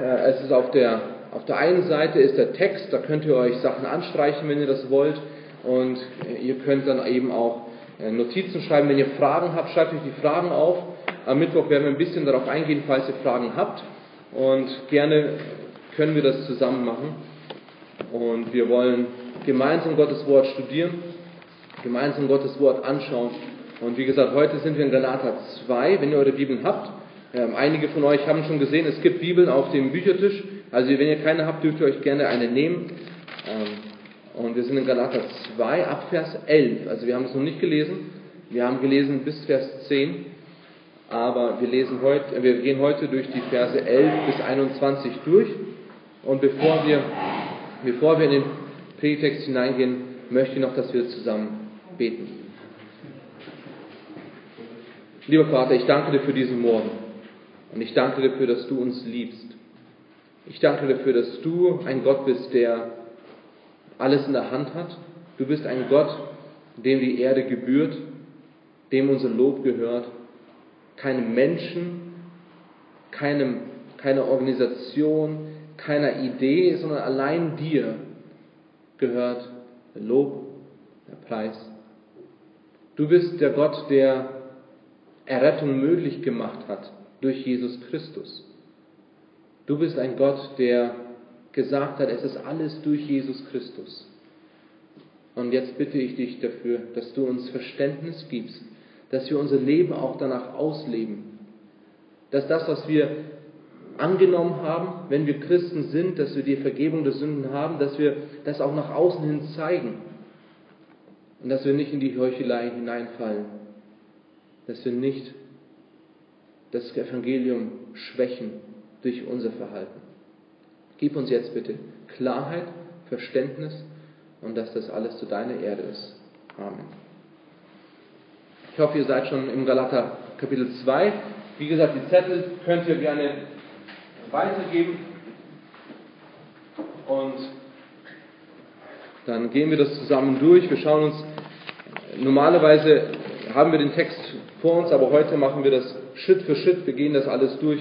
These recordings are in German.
Äh, es ist auf der, auf der einen Seite ist der Text, da könnt ihr euch Sachen anstreichen, wenn ihr das wollt. Und ihr könnt dann eben auch äh, Notizen schreiben. Wenn ihr Fragen habt, schreibt euch die Fragen auf. Am Mittwoch werden wir ein bisschen darauf eingehen, falls ihr Fragen habt. Und gerne können wir das zusammen machen. Und wir wollen gemeinsam Gottes Wort studieren, gemeinsam Gottes Wort anschauen. Und wie gesagt, heute sind wir in Galater 2. Wenn ihr eure Bibeln habt, ähm, einige von euch haben schon gesehen, es gibt Bibeln auf dem Büchertisch. Also wenn ihr keine habt, dürft ihr euch gerne eine nehmen. Ähm, und wir sind in Galater 2 ab Vers 11. Also wir haben es noch nicht gelesen. Wir haben gelesen bis Vers 10. Aber wir, lesen heute, wir gehen heute durch die Verse 11 bis 21 durch. Und bevor wir, bevor wir in den Predigtext hineingehen, möchte ich noch, dass wir zusammen beten. Lieber Vater, ich danke dir für diesen Morgen. Und ich danke dafür, dass du uns liebst. Ich danke dafür, dass du ein Gott bist, der alles in der Hand hat. Du bist ein Gott, dem die Erde gebührt, dem unser Lob gehört. Keinem Menschen, keinem, keiner Organisation, keiner Idee, sondern allein dir gehört der Lob, der Preis. Du bist der Gott, der Errettung möglich gemacht hat durch Jesus Christus. Du bist ein Gott, der gesagt hat, es ist alles durch Jesus Christus. Und jetzt bitte ich dich dafür, dass du uns Verständnis gibst, dass wir unser Leben auch danach ausleben. Dass das, was wir angenommen haben, wenn wir Christen sind, dass wir die Vergebung der Sünden haben, dass wir das auch nach außen hin zeigen. Und dass wir nicht in die Heuchelei hineinfallen. Dass wir nicht das Evangelium schwächen durch unser Verhalten. Gib uns jetzt bitte Klarheit, Verständnis und dass das alles zu deiner Erde ist. Amen. Ich hoffe, ihr seid schon im Galater Kapitel 2. Wie gesagt, die Zettel könnt ihr gerne weitergeben. Und dann gehen wir das zusammen durch. Wir schauen uns, normalerweise haben wir den Text vor uns, aber heute machen wir das Schritt für Schritt. Wir gehen das alles durch.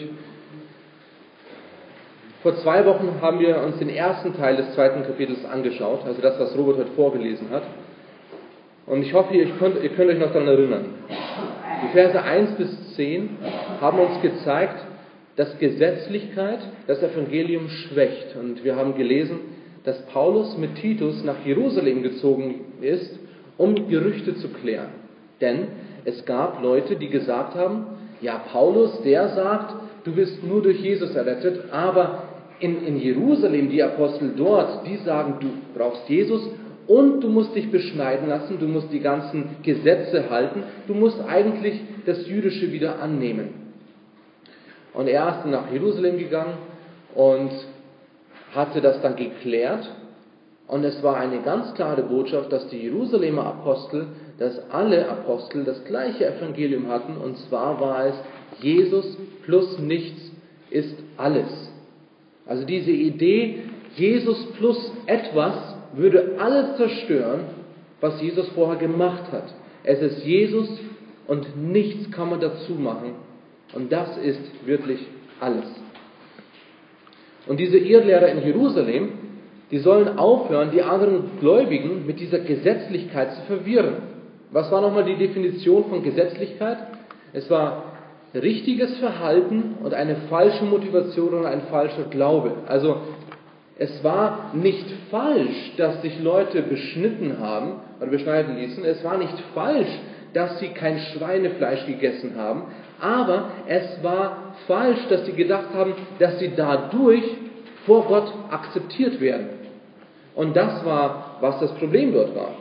Vor zwei Wochen haben wir uns den ersten Teil des zweiten Kapitels angeschaut, also das, was Robert heute vorgelesen hat. Und ich hoffe, ihr könnt, ihr könnt euch noch daran erinnern. Die Verse 1 bis 10 haben uns gezeigt, dass Gesetzlichkeit das Evangelium schwächt. Und wir haben gelesen, dass Paulus mit Titus nach Jerusalem gezogen ist, um Gerüchte zu klären. Denn es gab Leute, die gesagt haben, ja, Paulus, der sagt, du bist nur durch Jesus errettet, aber in, in Jerusalem, die Apostel dort, die sagen, du brauchst Jesus und du musst dich beschneiden lassen, du musst die ganzen Gesetze halten, du musst eigentlich das Jüdische wieder annehmen. Und er ist nach Jerusalem gegangen und hatte das dann geklärt. Und es war eine ganz klare Botschaft, dass die Jerusalemer Apostel dass alle Apostel das gleiche Evangelium hatten, und zwar war es, Jesus plus nichts ist alles. Also diese Idee, Jesus plus etwas würde alles zerstören, was Jesus vorher gemacht hat. Es ist Jesus und nichts kann man dazu machen. Und das ist wirklich alles. Und diese Irrlehrer in Jerusalem, die sollen aufhören, die anderen Gläubigen mit dieser Gesetzlichkeit zu verwirren. Was war nochmal die Definition von Gesetzlichkeit? Es war richtiges Verhalten und eine falsche Motivation und ein falscher Glaube. Also es war nicht falsch, dass sich Leute beschnitten haben oder beschneiden ließen. Es war nicht falsch, dass sie kein Schweinefleisch gegessen haben. Aber es war falsch, dass sie gedacht haben, dass sie dadurch vor Gott akzeptiert werden. Und das war, was das Problem dort war.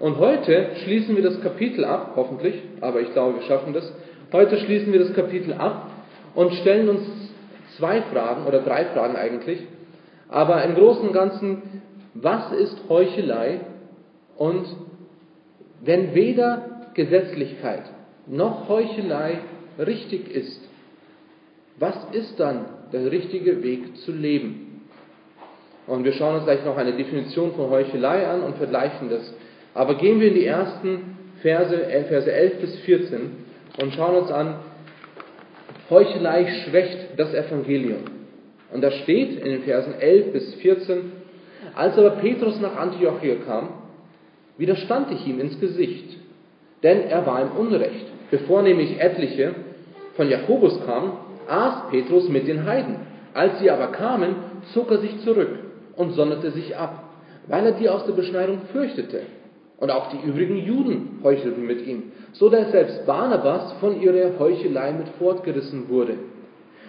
Und heute schließen wir das Kapitel ab, hoffentlich, aber ich glaube, wir schaffen das. Heute schließen wir das Kapitel ab und stellen uns zwei Fragen oder drei Fragen eigentlich. Aber im Großen und Ganzen, was ist Heuchelei? Und wenn weder Gesetzlichkeit noch Heuchelei richtig ist, was ist dann der richtige Weg zu leben? Und wir schauen uns gleich noch eine Definition von Heuchelei an und vergleichen das aber gehen wir in die ersten Verse, äh, Verse 11 bis 14 und schauen uns an, Heuchelei schwächt das Evangelium. Und da steht in den Versen 11 bis 14, als aber Petrus nach Antiochia kam, widerstand ich ihm ins Gesicht, denn er war im Unrecht. Bevor nämlich etliche von Jakobus kamen, aß Petrus mit den Heiden. Als sie aber kamen, zog er sich zurück und sonderte sich ab, weil er die aus der Beschneidung fürchtete. Und auch die übrigen Juden heuchelten mit ihm, so dass selbst Barnabas von ihrer Heuchelei mit fortgerissen wurde.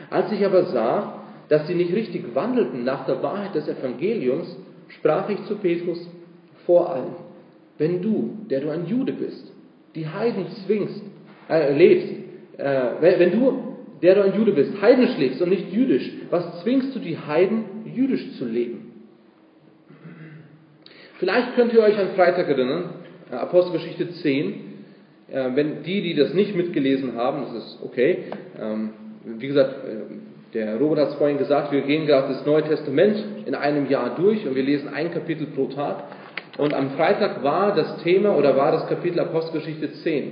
Als ich aber sah, dass sie nicht richtig wandelten nach der Wahrheit des Evangeliums, sprach ich zu Petrus vor allem, wenn du, der du ein Jude bist, die Heiden zwingst, äh, lebst, äh, wenn, du, der du ein Jude bist, heidnisch lebst und nicht jüdisch, was zwingst du die Heiden, jüdisch zu leben? Vielleicht könnt ihr euch an Freitag erinnern, äh, Apostelgeschichte 10, äh, wenn die, die das nicht mitgelesen haben, das ist okay. Ähm, wie gesagt, äh, der Robert hat es vorhin gesagt, wir gehen gerade das Neue Testament in einem Jahr durch und wir lesen ein Kapitel pro Tag. Und am Freitag war das Thema oder war das Kapitel Apostelgeschichte 10.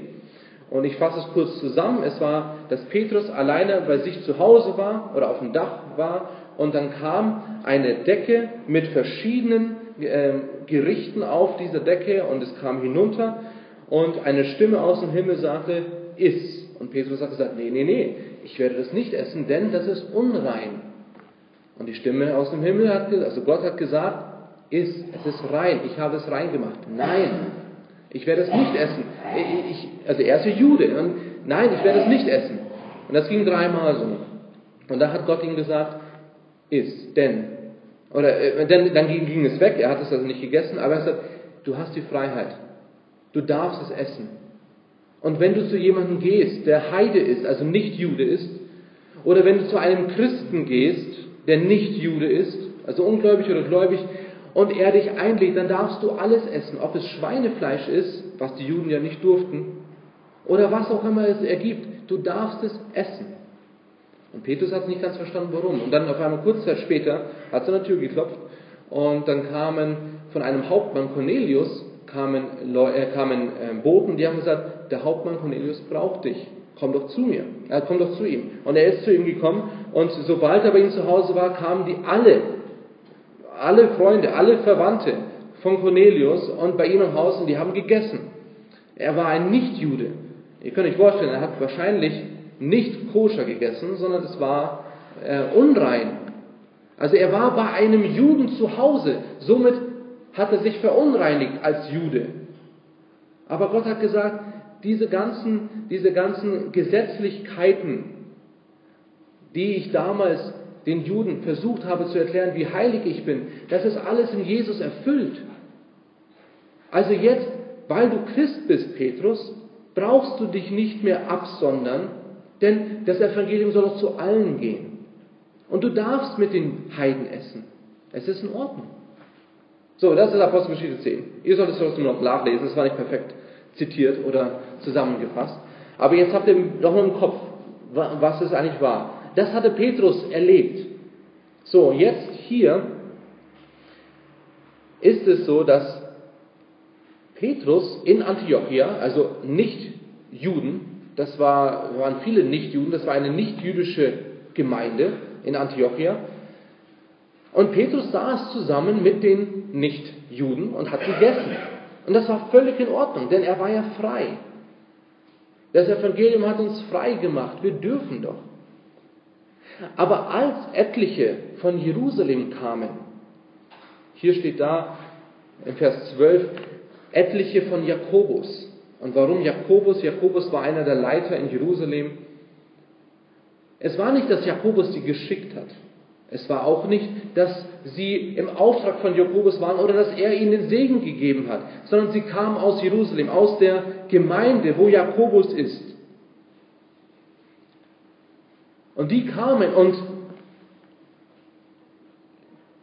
Und ich fasse es kurz zusammen. Es war, dass Petrus alleine bei sich zu Hause war oder auf dem Dach war und dann kam eine Decke mit verschiedenen äh, Gerichten auf dieser Decke und es kam hinunter und eine Stimme aus dem Himmel sagte, iss. Und Petrus hat gesagt, nee, nee, nee, ich werde das nicht essen, denn das ist unrein. Und die Stimme aus dem Himmel hat, also Gott hat gesagt, iss, es ist rein, ich habe es rein gemacht. Nein, ich werde es nicht essen. Ich, also er ist ja Jude und nein, ich werde es nicht essen. Und das ging dreimal so. Und da hat Gott ihm gesagt, iss, denn, oder äh, dann, dann ging, ging es weg, er hat es also nicht gegessen, aber er sagt, du hast die Freiheit. Du darfst es essen. Und wenn du zu jemandem gehst, der Heide ist, also nicht Jude ist, oder wenn du zu einem Christen gehst, der nicht Jude ist, also ungläubig oder gläubig, und er dich einlädt, dann darfst du alles essen, ob es Schweinefleisch ist, was die Juden ja nicht durften, oder was auch immer es ergibt. Du darfst es essen. Und Petrus hat nicht ganz verstanden, warum. Und dann auf einmal kurz Zeit später hat er an der Tür geklopft und dann kamen von einem Hauptmann Cornelius kamen, äh, kamen äh, Boten, die haben gesagt, der Hauptmann Cornelius braucht dich. Komm doch zu mir. Er komm doch zu ihm. Und er ist zu ihm gekommen und sobald er bei ihm zu Hause war, kamen die alle, alle Freunde, alle Verwandte von Cornelius und bei ihm im Haus und die haben gegessen. Er war ein Nichtjude. Ihr könnt euch vorstellen, er hat wahrscheinlich nicht koscher gegessen, sondern es war äh, unrein. Also er war bei einem Juden zu Hause. Somit hat er sich verunreinigt als Jude. Aber Gott hat gesagt, diese ganzen, diese ganzen Gesetzlichkeiten, die ich damals den Juden versucht habe zu erklären, wie heilig ich bin, das ist alles in Jesus erfüllt. Also jetzt, weil du Christ bist, Petrus, brauchst du dich nicht mehr absondern, denn das Evangelium soll doch zu allen gehen. Und du darfst mit den Heiden essen. Es ist in Ordnung. So, das ist Apostelgeschichte 10. Ihr solltet es trotzdem noch nachlesen, es war nicht perfekt zitiert oder zusammengefasst. Aber jetzt habt ihr noch im Kopf, was es eigentlich war. Das hatte Petrus erlebt. So, jetzt hier ist es so, dass Petrus in Antiochia, also nicht Juden, das war, waren viele Nicht-Juden, das war eine nicht-jüdische Gemeinde in Antiochia, und Petrus saß zusammen mit den Nichtjuden und hat gegessen. Und das war völlig in Ordnung, denn er war ja frei. Das Evangelium hat uns frei gemacht. Wir dürfen doch. Aber als etliche von Jerusalem kamen, hier steht da in Vers 12, etliche von Jakobus. Und warum Jakobus? Jakobus war einer der Leiter in Jerusalem. Es war nicht, dass Jakobus sie geschickt hat. Es war auch nicht, dass sie im Auftrag von Jakobus waren oder dass er ihnen den Segen gegeben hat, sondern sie kamen aus Jerusalem, aus der Gemeinde, wo Jakobus ist. Und die kamen und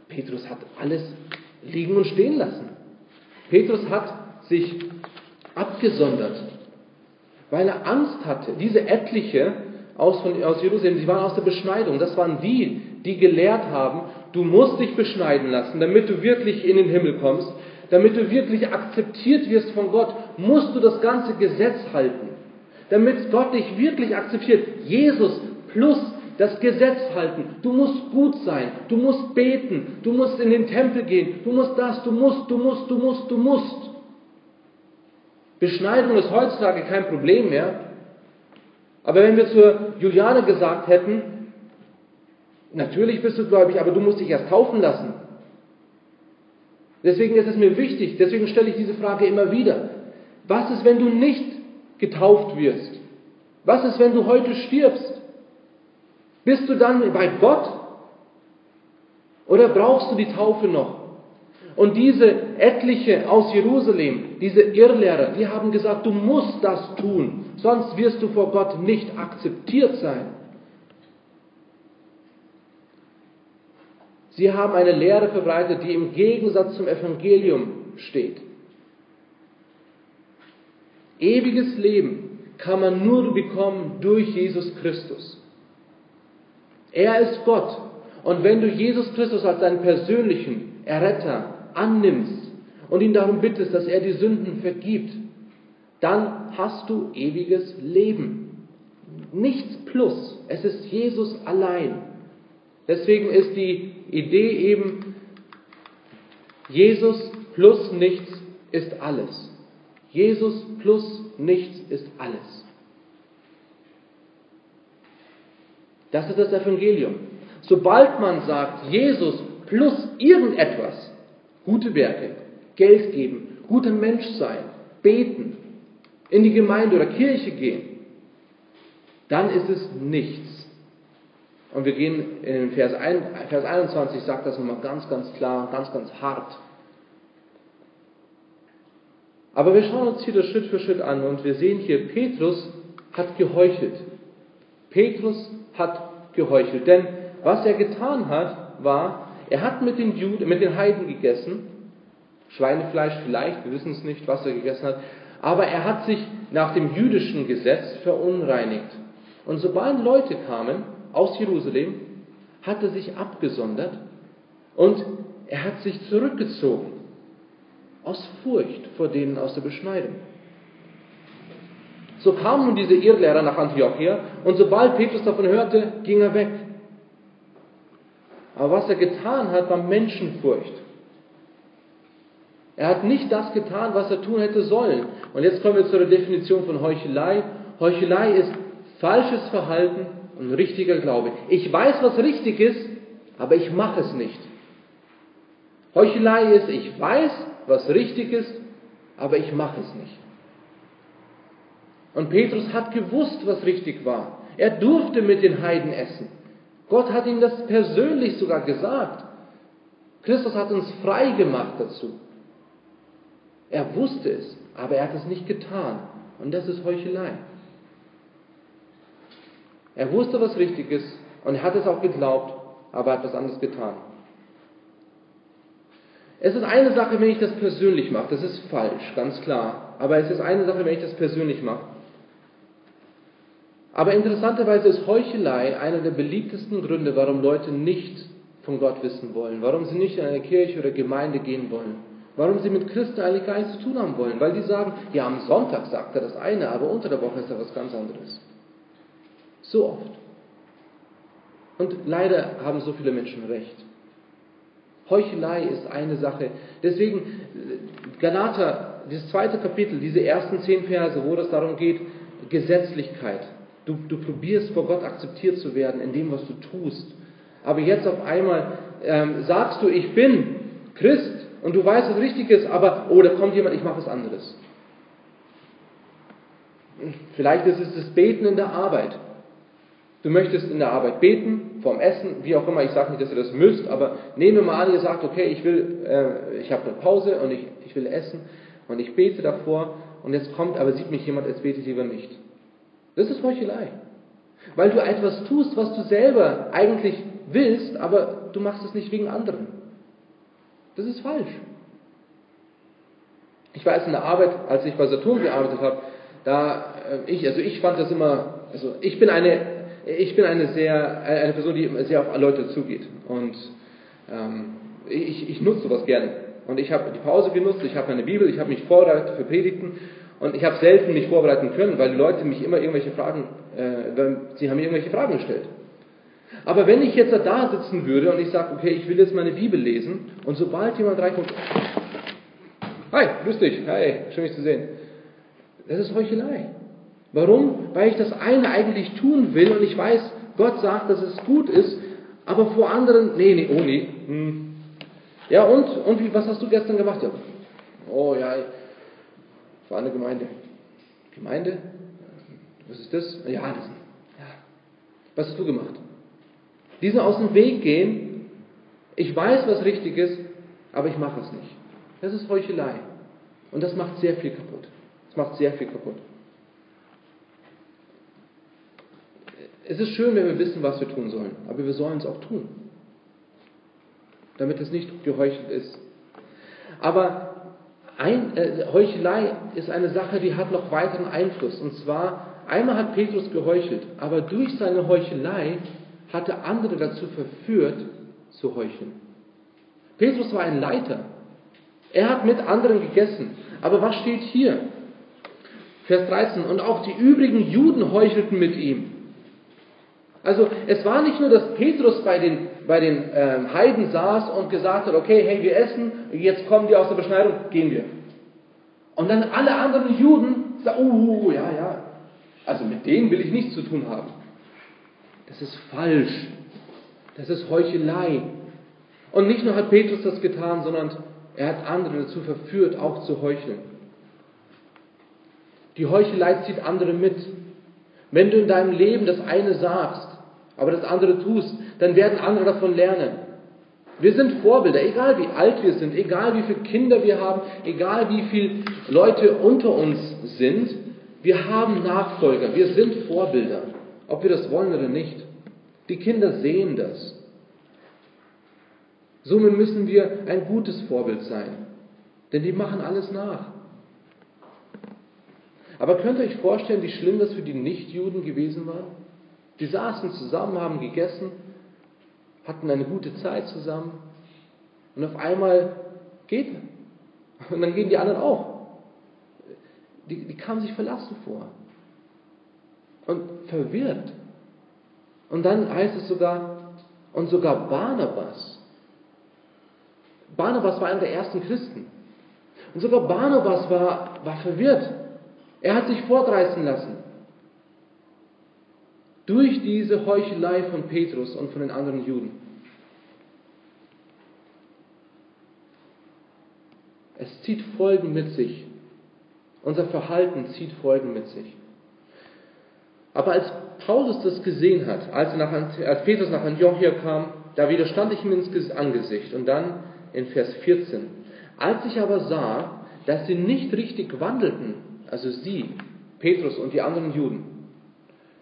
Petrus hat alles liegen und stehen lassen. Petrus hat sich abgesondert, weil er Angst hatte. Diese etliche aus, von, aus Jerusalem, sie waren aus der Beschneidung. Das waren die, die gelehrt haben, du musst dich beschneiden lassen, damit du wirklich in den Himmel kommst, damit du wirklich akzeptiert wirst von Gott, musst du das ganze Gesetz halten. Damit Gott dich wirklich akzeptiert. Jesus plus das Gesetz halten. Du musst gut sein, du musst beten, du musst in den Tempel gehen, du musst das, du musst, du musst, du musst, du musst. Beschneidung ist heutzutage kein Problem mehr. Aber wenn wir zur Juliane gesagt hätten, natürlich bist du gläubig, aber du musst dich erst taufen lassen. Deswegen ist es mir wichtig, deswegen stelle ich diese Frage immer wieder. Was ist, wenn du nicht getauft wirst? Was ist, wenn du heute stirbst? Bist du dann bei Gott? Oder brauchst du die Taufe noch? Und diese etliche aus Jerusalem, diese Irrlehrer, die haben gesagt, du musst das tun, sonst wirst du vor Gott nicht akzeptiert sein. Sie haben eine Lehre verbreitet, die im Gegensatz zum Evangelium steht. Ewiges Leben kann man nur bekommen durch Jesus Christus. Er ist Gott. Und wenn du Jesus Christus als deinen persönlichen Erretter annimmst und ihn darum bittest, dass er die Sünden vergibt, dann hast du ewiges Leben. Nichts plus. Es ist Jesus allein. Deswegen ist die Idee eben, Jesus plus nichts ist alles. Jesus plus nichts ist alles. Das ist das Evangelium. Sobald man sagt, Jesus plus irgendetwas, gute Werke, Geld geben, guter Mensch sein, beten, in die Gemeinde oder Kirche gehen, dann ist es nichts. Und wir gehen in Vers, 1, Vers 21, sagt das nochmal ganz, ganz klar, ganz, ganz hart. Aber wir schauen uns hier das Schritt für Schritt an und wir sehen hier, Petrus hat geheuchelt. Petrus hat geheuchelt. Denn was er getan hat, war, er hat mit den, Juden, mit den Heiden gegessen, Schweinefleisch vielleicht, wir wissen es nicht, was er gegessen hat, aber er hat sich nach dem jüdischen Gesetz verunreinigt. Und sobald Leute kamen aus Jerusalem, hat er sich abgesondert und er hat sich zurückgezogen aus Furcht vor denen aus der Beschneidung. So kamen nun diese Irrlehrer nach Antiochia und sobald Petrus davon hörte, ging er weg. Aber was er getan hat, war Menschenfurcht. Er hat nicht das getan, was er tun hätte sollen. Und jetzt kommen wir zur Definition von Heuchelei. Heuchelei ist falsches Verhalten und richtiger Glaube. Ich weiß, was richtig ist, aber ich mache es nicht. Heuchelei ist, ich weiß, was richtig ist, aber ich mache es nicht. Und Petrus hat gewusst, was richtig war. Er durfte mit den Heiden essen. Gott hat ihm das persönlich sogar gesagt. Christus hat uns frei gemacht dazu. Er wusste es, aber er hat es nicht getan. Und das ist Heuchelei. Er wusste, was richtig ist und hat es auch geglaubt, aber er hat was anderes getan. Es ist eine Sache, wenn ich das persönlich mache. Das ist falsch, ganz klar. Aber es ist eine Sache, wenn ich das persönlich mache. Aber interessanterweise ist Heuchelei einer der beliebtesten Gründe, warum Leute nicht von Gott wissen wollen, warum sie nicht in eine Kirche oder Gemeinde gehen wollen, warum sie mit Christen eigentlich gar nichts zu tun haben wollen, weil die sagen, ja, am Sonntag sagt er das eine, aber unter der Woche ist er was ganz anderes. So oft. Und leider haben so viele Menschen recht. Heuchelei ist eine Sache. Deswegen, Galater, das zweite Kapitel, diese ersten zehn Verse, wo es darum geht, Gesetzlichkeit. Du, du probierst vor Gott akzeptiert zu werden in dem, was du tust. Aber jetzt auf einmal ähm, sagst du, ich bin Christ und du weißt, was richtig ist, aber, oh, da kommt jemand, ich mache was anderes. Vielleicht ist es das Beten in der Arbeit. Du möchtest in der Arbeit beten, vorm Essen, wie auch immer. Ich sage nicht, dass ihr das müsst, aber nehmen wir mal an, ihr sagt, okay, ich will, äh, ich habe eine Pause und ich, ich will essen und ich bete davor und jetzt kommt, aber sieht mich jemand, jetzt bete ich lieber nicht. Das ist Heuchelei. Weil du etwas tust, was du selber eigentlich willst, aber du machst es nicht wegen anderen. Das ist falsch. Ich weiß in der Arbeit, als ich bei Saturn gearbeitet habe, da äh, ich, also ich fand das immer, also ich bin eine ich bin eine sehr, eine Person, die sehr auf Leute zugeht. Und ähm, ich, ich nutze sowas gerne. Und ich habe die Pause genutzt, ich habe meine Bibel, ich habe mich vorbereitet für Predigten. Und ich habe selten mich vorbereiten können, weil die Leute mich immer irgendwelche Fragen, äh, sie haben mir irgendwelche Fragen gestellt. Aber wenn ich jetzt da sitzen würde und ich sage, okay, ich will jetzt meine Bibel lesen und sobald jemand reinkommt, hi, grüß dich, hi, schön dich zu sehen. Das ist Heuchelei. Warum? Weil ich das eine eigentlich tun will und ich weiß, Gott sagt, dass es gut ist, aber vor anderen, nee, nee, oh nee. Hm. Ja, und, und wie, was hast du gestern gemacht? Ja. Oh ja, war eine Gemeinde. Gemeinde? Was ist das? Ja, das. Ja. Was hast du gemacht? Diesen aus dem Weg gehen, ich weiß, was richtig ist, aber ich mache es nicht. Das ist Heuchelei. Und das macht sehr viel kaputt. Das macht sehr viel kaputt. Es ist schön, wenn wir wissen, was wir tun sollen, aber wir sollen es auch tun, damit es nicht geheuchelt ist. Aber ein, äh, Heuchelei ist eine Sache, die hat noch weiteren Einfluss. Und zwar, einmal hat Petrus geheuchelt, aber durch seine Heuchelei hatte andere dazu verführt, zu heucheln. Petrus war ein Leiter. Er hat mit anderen gegessen. Aber was steht hier? Vers 13. Und auch die übrigen Juden heuchelten mit ihm. Also es war nicht nur, dass Petrus bei den, bei den ähm, Heiden saß und gesagt hat, okay, hey, wir essen, jetzt kommen die aus der Beschneidung, gehen wir. Und dann alle anderen Juden sagen, uh, uh, uh ja, ja, also mit denen will ich nichts zu tun haben. Das ist falsch. Das ist Heuchelei. Und nicht nur hat Petrus das getan, sondern er hat andere dazu verführt, auch zu heucheln. Die Heuchelei zieht andere mit. Wenn du in deinem Leben das eine sagst, aber das andere tust, dann werden andere davon lernen. Wir sind Vorbilder, egal wie alt wir sind, egal wie viele Kinder wir haben, egal wie viele Leute unter uns sind, wir haben Nachfolger, wir sind Vorbilder, ob wir das wollen oder nicht. Die Kinder sehen das. Somit müssen wir ein gutes Vorbild sein, denn die machen alles nach. Aber könnt ihr euch vorstellen, wie schlimm das für die Nichtjuden gewesen war? Die saßen zusammen, haben gegessen, hatten eine gute Zeit zusammen und auf einmal geht er. Und dann gehen die anderen auch. Die, die kamen sich verlassen vor und verwirrt. Und dann heißt es sogar, und sogar Barnabas. Barnabas war einer der ersten Christen. Und sogar Barnabas war, war verwirrt. Er hat sich fortreißen lassen. Durch diese Heuchelei von Petrus und von den anderen Juden. Es zieht Folgen mit sich. Unser Verhalten zieht Folgen mit sich. Aber als Paulus das gesehen hat, als, nach, als Petrus nach Antiochia kam, da widerstand ich ihm ins Angesicht. Und dann in Vers 14. Als ich aber sah, dass sie nicht richtig wandelten, also sie, Petrus und die anderen Juden,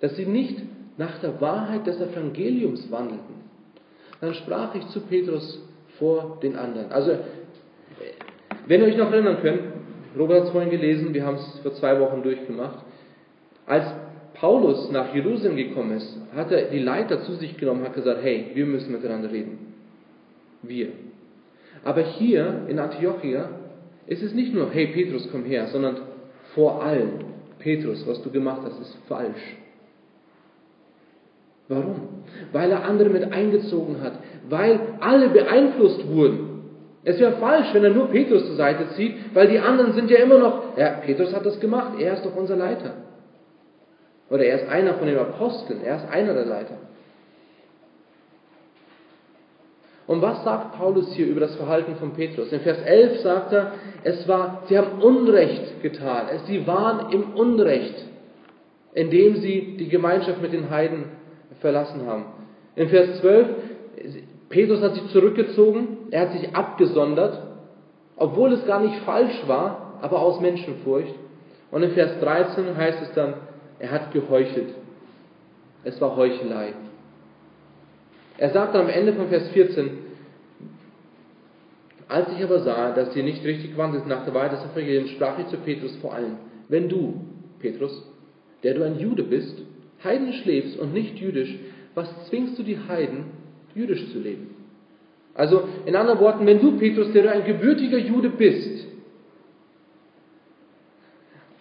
dass sie nicht nach der Wahrheit des Evangeliums wandelten, dann sprach ich zu Petrus vor den anderen. Also, wenn ihr euch noch erinnern könnt, Robert hat es vorhin gelesen, wir haben es vor zwei Wochen durchgemacht, als Paulus nach Jerusalem gekommen ist, hat er die Leiter zu sich genommen und hat gesagt, hey, wir müssen miteinander reden. Wir. Aber hier in Antiochia ist es nicht nur, hey Petrus, komm her, sondern vor allem, Petrus, was du gemacht hast, ist falsch. Warum? Weil er andere mit eingezogen hat, weil alle beeinflusst wurden. Es wäre falsch, wenn er nur Petrus zur Seite zieht, weil die anderen sind ja immer noch, ja, Petrus hat das gemacht, er ist doch unser Leiter. Oder er ist einer von den Aposteln, er ist einer der Leiter. Und was sagt Paulus hier über das Verhalten von Petrus? In Vers 11 sagt er, es war, sie haben Unrecht getan. Sie waren im Unrecht, indem sie die Gemeinschaft mit den Heiden verlassen haben. In Vers 12, Petrus hat sich zurückgezogen, er hat sich abgesondert, obwohl es gar nicht falsch war, aber aus Menschenfurcht. Und in Vers 13 heißt es dann, er hat geheuchelt. Es war Heuchelei. Er sagt am Ende von Vers 14, als ich aber sah, dass sie nicht richtig wandelten nach der Wahrheit des Evangeliums, sprach ich zu Petrus vor allem, wenn du, Petrus, der du ein Jude bist, heidnisch lebst und nicht jüdisch, was zwingst du die Heiden, jüdisch zu leben? Also in anderen Worten, wenn du, Petrus, der du ein gebürtiger Jude bist,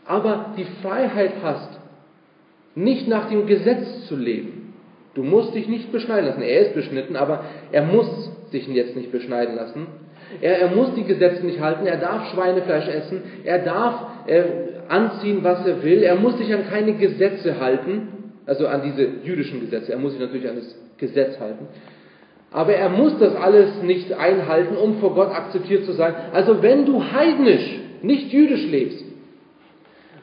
aber die Freiheit hast, nicht nach dem Gesetz zu leben. Du musst dich nicht beschneiden lassen. Er ist beschnitten, aber er muss sich jetzt nicht beschneiden lassen. Er, er muss die Gesetze nicht halten. Er darf Schweinefleisch essen. Er darf äh, anziehen, was er will. Er muss sich an keine Gesetze halten. Also an diese jüdischen Gesetze. Er muss sich natürlich an das Gesetz halten. Aber er muss das alles nicht einhalten, um vor Gott akzeptiert zu sein. Also wenn du heidnisch, nicht jüdisch lebst,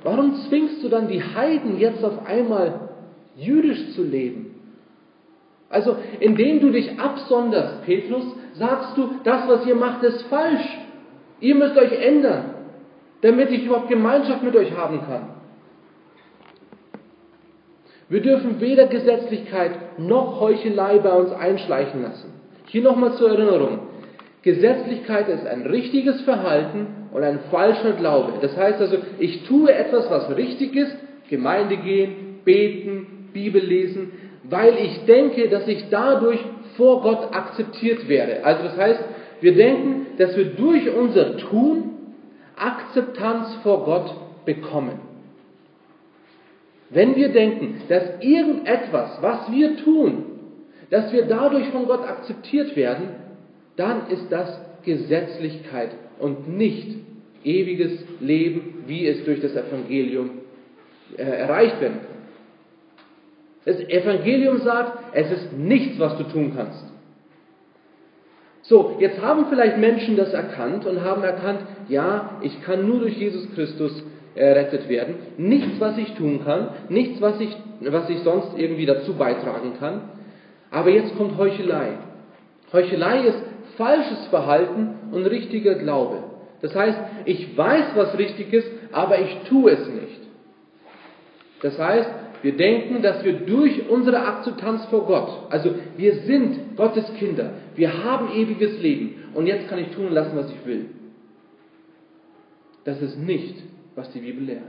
warum zwingst du dann die Heiden jetzt auf einmal jüdisch zu leben? Also indem du dich absonderst, Petrus, sagst du, das, was ihr macht, ist falsch. Ihr müsst euch ändern, damit ich überhaupt Gemeinschaft mit euch haben kann. Wir dürfen weder Gesetzlichkeit noch Heuchelei bei uns einschleichen lassen. Hier nochmal zur Erinnerung. Gesetzlichkeit ist ein richtiges Verhalten und ein falscher Glaube. Das heißt also, ich tue etwas, was richtig ist, Gemeinde gehen, beten, Bibel lesen, weil ich denke, dass ich dadurch vor Gott akzeptiert werde. Also das heißt, wir denken, dass wir durch unser Tun Akzeptanz vor Gott bekommen. Wenn wir denken, dass irgendetwas, was wir tun, dass wir dadurch von Gott akzeptiert werden, dann ist das Gesetzlichkeit und nicht ewiges Leben, wie es durch das Evangelium äh, erreicht werden kann. Das Evangelium sagt, es ist nichts, was du tun kannst. So, jetzt haben vielleicht Menschen das erkannt und haben erkannt, ja, ich kann nur durch Jesus Christus errettet werden. Nichts, was ich tun kann, nichts, was ich, was ich sonst irgendwie dazu beitragen kann. Aber jetzt kommt Heuchelei. Heuchelei ist falsches Verhalten und richtiger Glaube. Das heißt, ich weiß, was richtig ist, aber ich tue es nicht. Das heißt, wir denken, dass wir durch unsere Akzeptanz vor Gott, also wir sind Gottes Kinder, wir haben ewiges Leben und jetzt kann ich tun lassen, was ich will. Das ist nicht was die Bibel lehrt.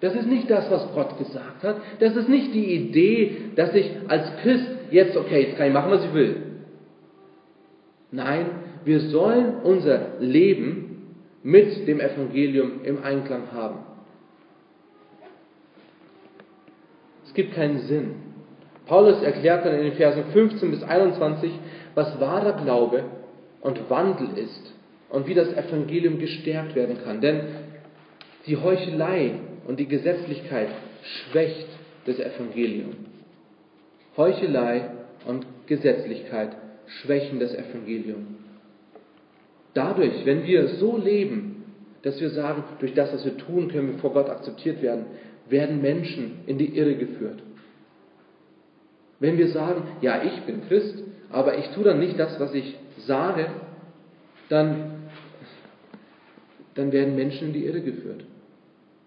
Das ist nicht das, was Gott gesagt hat. Das ist nicht die Idee, dass ich als Christ jetzt, okay, jetzt kann ich machen, was ich will. Nein, wir sollen unser Leben mit dem Evangelium im Einklang haben. Es gibt keinen Sinn. Paulus erklärt dann in den Versen 15 bis 21, was wahrer Glaube und Wandel ist und wie das Evangelium gestärkt werden kann. Denn die Heuchelei und die Gesetzlichkeit schwächt das Evangelium. Heuchelei und Gesetzlichkeit schwächen das Evangelium. Dadurch, wenn wir so leben, dass wir sagen, durch das, was wir tun, können wir vor Gott akzeptiert werden, werden Menschen in die Irre geführt. Wenn wir sagen, ja, ich bin Christ, aber ich tue dann nicht das, was ich sage, dann, dann werden Menschen in die Irre geführt.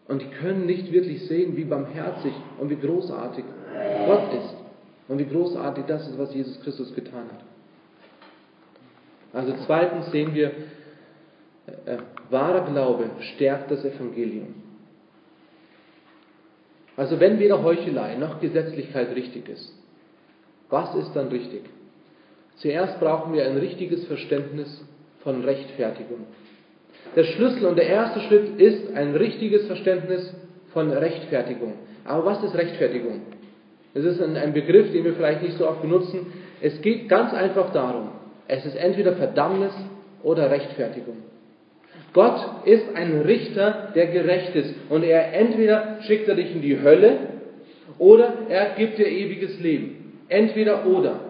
Und die können nicht wirklich sehen, wie barmherzig und wie großartig Gott ist. Und wie großartig das ist, was Jesus Christus getan hat. Also zweitens sehen wir, äh, wahrer Glaube stärkt das Evangelium. Also wenn weder Heuchelei noch Gesetzlichkeit richtig ist, was ist dann richtig? Zuerst brauchen wir ein richtiges Verständnis von Rechtfertigung. Der Schlüssel und der erste Schritt ist ein richtiges Verständnis von Rechtfertigung. Aber was ist Rechtfertigung? Das ist ein, Begriff, den wir vielleicht nicht so oft benutzen. Es geht ganz einfach darum, es ist entweder Verdammnis oder Rechtfertigung. Gott ist ein Richter, der gerecht ist. Und er entweder schickt er dich in die Hölle oder er gibt dir ewiges Leben. Entweder oder.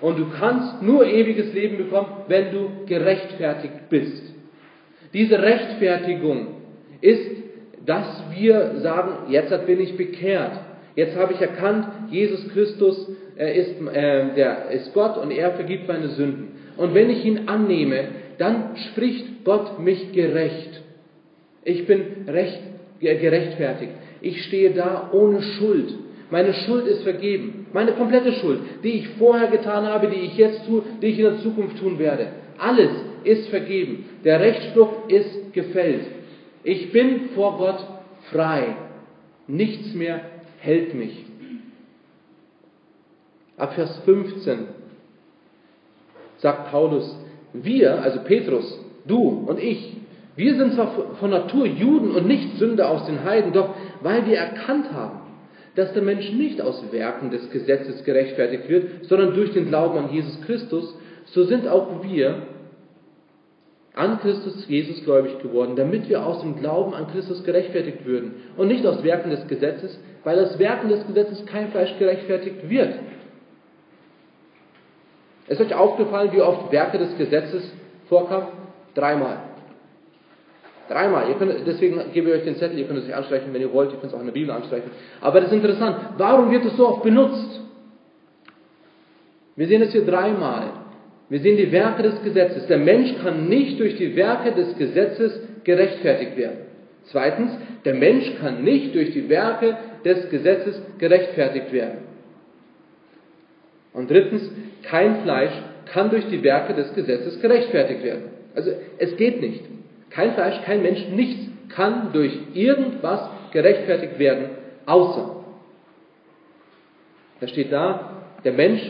Und du kannst nur ewiges Leben bekommen, wenn du gerechtfertigt bist. Diese Rechtfertigung ist, dass wir sagen, jetzt bin ich bekehrt. Jetzt habe ich erkannt, Jesus Christus ist, äh, der ist Gott und er vergibt meine Sünden. Und wenn ich ihn annehme, dann spricht Gott mich gerecht. Ich bin recht, gerechtfertigt. Ich stehe da ohne Schuld. Meine Schuld ist vergeben. Meine komplette Schuld, die ich vorher getan habe, die ich jetzt tue, die ich in der Zukunft tun werde. Alles ist vergeben. Der Rechtsspruch ist gefällt. Ich bin vor Gott frei. Nichts mehr hält mich. Ab Vers 15 sagt Paulus, wir, also Petrus, du und ich, Wir sind zwar von Natur Juden und nicht Sünder aus den Heiden, doch weil wir erkannt haben, dass der Mensch nicht aus Werken des Gesetzes gerechtfertigt wird, sondern durch den Glauben an Jesus Christus, so sind auch wir an Christus Jesus gläubig geworden, damit wir aus dem Glauben an Christus gerechtfertigt würden und nicht aus Werken des Gesetzes, weil aus Werken des Gesetzes kein Fleisch gerechtfertigt wird. Ist euch aufgefallen, wie oft Werke des Gesetzes vorkamen? Dreimal. Dreimal. Ihr könnt, deswegen gebe ich euch den Zettel, ihr könnt es euch anstreichen, wenn ihr wollt, ihr könnt es auch in der Bibel anstreichen. Aber das ist interessant. Warum wird es so oft benutzt? Wir sehen es hier dreimal. Wir sehen die Werke des Gesetzes. Der Mensch kann nicht durch die Werke des Gesetzes gerechtfertigt werden. Zweitens, der Mensch kann nicht durch die Werke des Gesetzes gerechtfertigt werden. Und drittens, kein Fleisch kann durch die Werke des Gesetzes gerechtfertigt werden. Also es geht nicht. Kein Fleisch, kein Mensch, nichts kann durch irgendwas gerechtfertigt werden, außer. Da steht da, der Mensch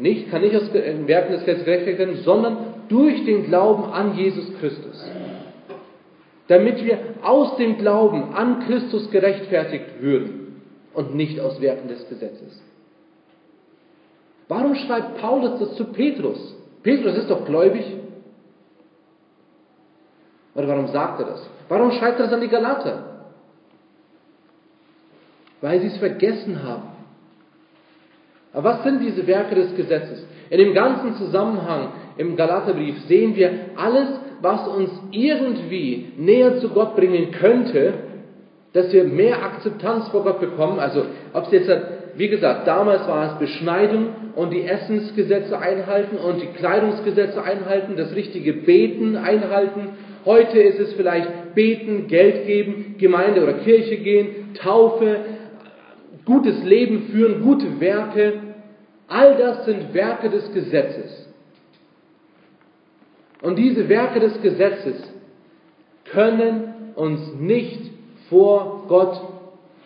nicht, kann nicht aus Werken des Gesetzes gerechtfertigt werden, sondern durch den Glauben an Jesus Christus. Damit wir aus dem Glauben an Christus gerechtfertigt würden und nicht aus Werken des Gesetzes. Warum schreibt Paulus das zu Petrus? Petrus ist doch gläubig. Oder warum sagt er das? Warum schreibt er das an die Galater? Weil sie es vergessen haben. Aber was sind diese Werke des Gesetzes? In dem ganzen Zusammenhang im Galaterbrief sehen wir alles, was uns irgendwie näher zu Gott bringen könnte, dass wir mehr Akzeptanz vor Gott bekommen. Also, ob es jetzt, wie gesagt, damals war es Beschneidung und die Essensgesetze einhalten und die Kleidungsgesetze einhalten, das richtige Beten einhalten Heute ist es vielleicht beten, Geld geben, Gemeinde oder Kirche gehen, Taufe, gutes Leben führen, gute Werke. All das sind Werke des Gesetzes. Und diese Werke des Gesetzes können uns nicht vor Gott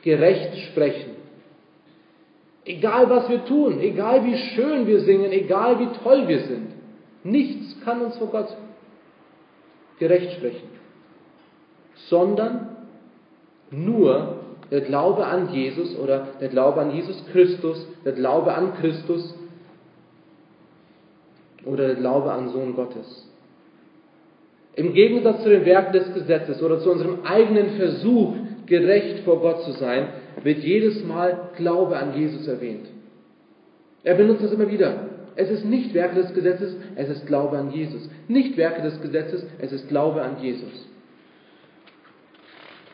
gerecht sprechen. Egal was wir tun, egal wie schön wir singen, egal wie toll wir sind, nichts kann uns vor Gott gerecht sprechen, sondern nur der Glaube an Jesus oder der Glaube an Jesus Christus, der Glaube an Christus oder der Glaube an Sohn Gottes. Im Gegensatz zu den Werken des Gesetzes oder zu unserem eigenen Versuch, gerecht vor Gott zu sein, wird jedes Mal Glaube an Jesus erwähnt. Er benutzt das immer wieder. Es ist nicht Werke des Gesetzes, es ist Glaube an Jesus. Nicht Werke des Gesetzes, es ist Glaube an Jesus.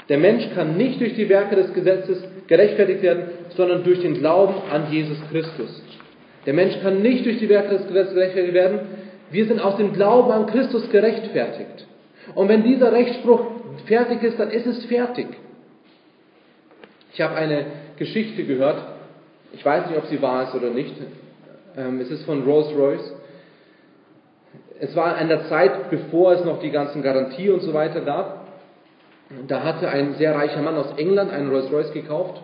Der Mensch kann nicht durch die Werke des Gesetzes gerechtfertigt werden, sondern durch den Glauben an Jesus Christus. Der Mensch kann nicht durch die Werke des Gesetzes gerechtfertigt werden. Wir sind aus dem Glauben an Christus gerechtfertigt. Und wenn dieser Rechtsspruch fertig ist, dann ist es fertig. Ich habe eine Geschichte gehört, ich weiß nicht, ob sie wahr ist oder nicht, ähm, es ist von Rolls-Royce. Es war in der Zeit, bevor es noch die ganzen Garantie und so weiter gab. Da hatte ein sehr reicher Mann aus England einen Rolls-Royce gekauft